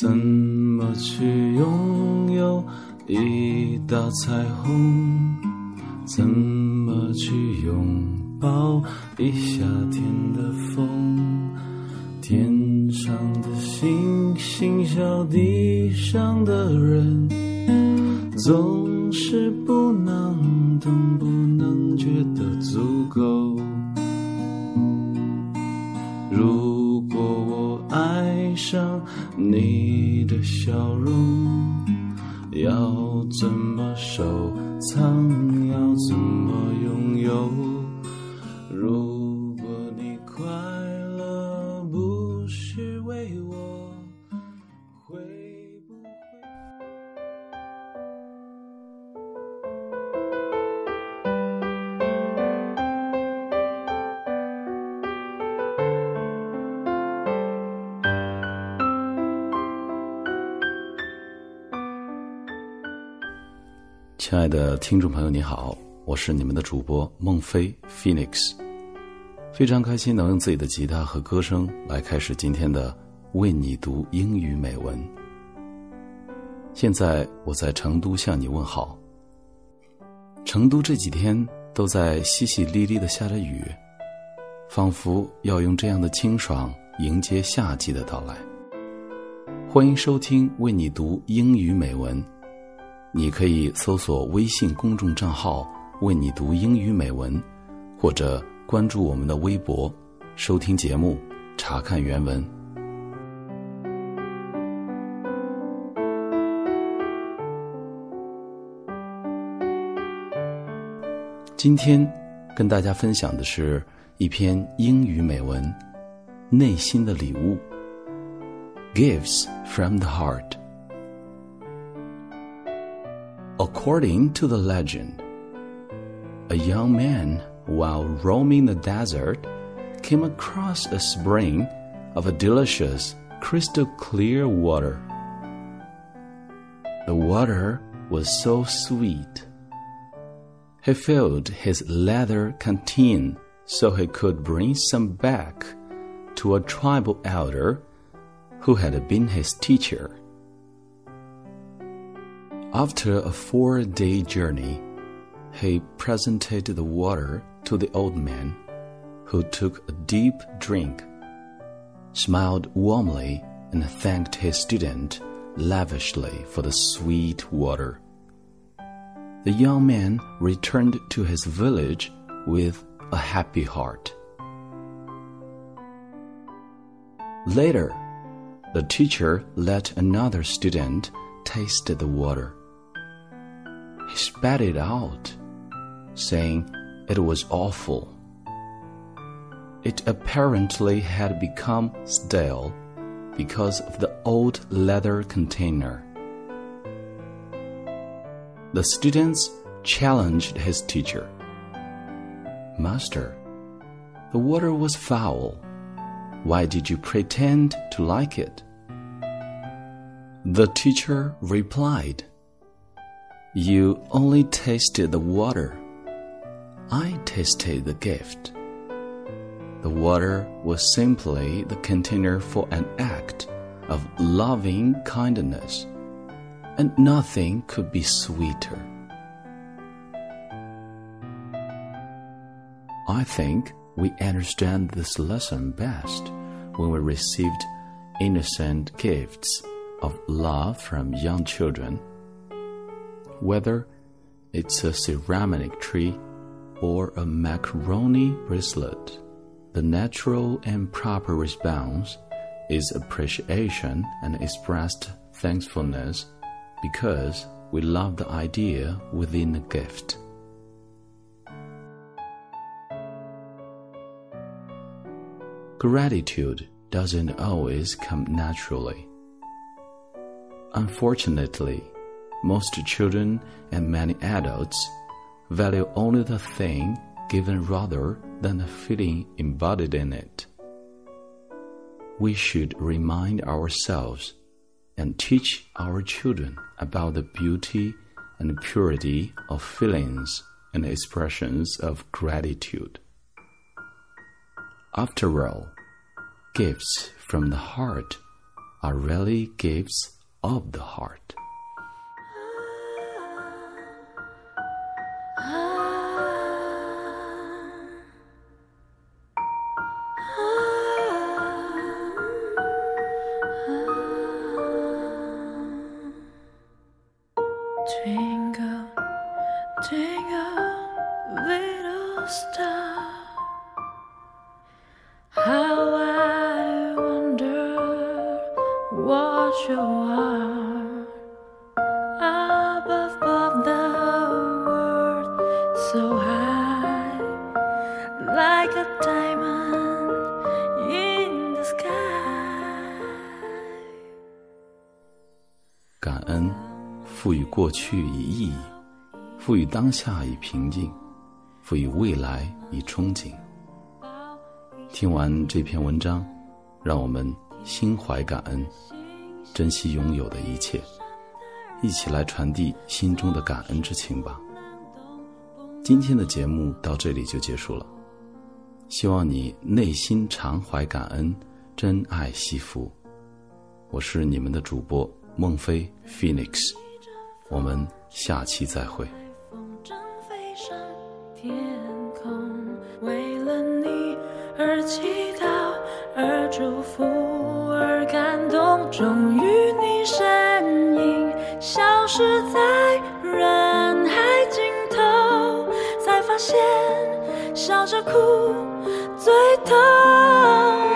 怎么去拥有一道彩虹？怎么去拥抱一夏天的风？天上的星星，笑地上的人，总是不能懂，上你的笑容，要怎么收藏？要怎么拥有？亲爱的听众朋友，你好，我是你们的主播孟非 Phoenix，非常开心能用自己的吉他和歌声来开始今天的为你读英语美文。现在我在成都向你问好。成都这几天都在淅淅沥沥的下着雨，仿佛要用这样的清爽迎接夏季的到来。欢迎收听为你读英语美文。你可以搜索微信公众账号“为你读英语美文”，或者关注我们的微博，收听节目，查看原文。今天跟大家分享的是一篇英语美文《内心的礼物》，Gifts from the Heart。According to the legend, a young man, while roaming the desert, came across a spring of a delicious, crystal clear water. The water was so sweet. He filled his leather canteen so he could bring some back to a tribal elder who had been his teacher. After a four day journey, he presented the water to the old man, who took a deep drink, smiled warmly, and thanked his student lavishly for the sweet water. The young man returned to his village with a happy heart. Later, the teacher let another student taste the water. Spat it out, saying it was awful. It apparently had become stale because of the old leather container. The students challenged his teacher. Master, the water was foul. Why did you pretend to like it? The teacher replied, You only tasted the water. I tasted the gift. The water was simply the container for an act of loving kindness, and nothing could be sweeter. I think we understand this lesson best when we received innocent gifts of love from young children. Whether it's a ceramic tree or a macaroni bracelet, the natural and proper response is appreciation and expressed thankfulness because we love the idea within the gift. Gratitude doesn't always come naturally. Unfortunately, most children and many adults value only the thing given rather than the feeling embodied in it. We should remind ourselves and teach our children about the beauty and purity of feelings and expressions of gratitude. After all, gifts from the heart are really gifts of the heart. 感恩赋予过去以意义，赋予当下以平静，赋予未来以憧憬。听完这篇文章，让我们心怀感恩，珍惜拥有的一切，一起来传递心中的感恩之情吧。今天的节目到这里就结束了，希望你内心常怀感恩，珍爱惜福。我是你们的主播孟非 Phoenix，我们下期再会。风筝飞上天空，为了你而祈祷，而祝福，而感动。终于，你身影消失在人海尽头，才发现笑着哭最痛。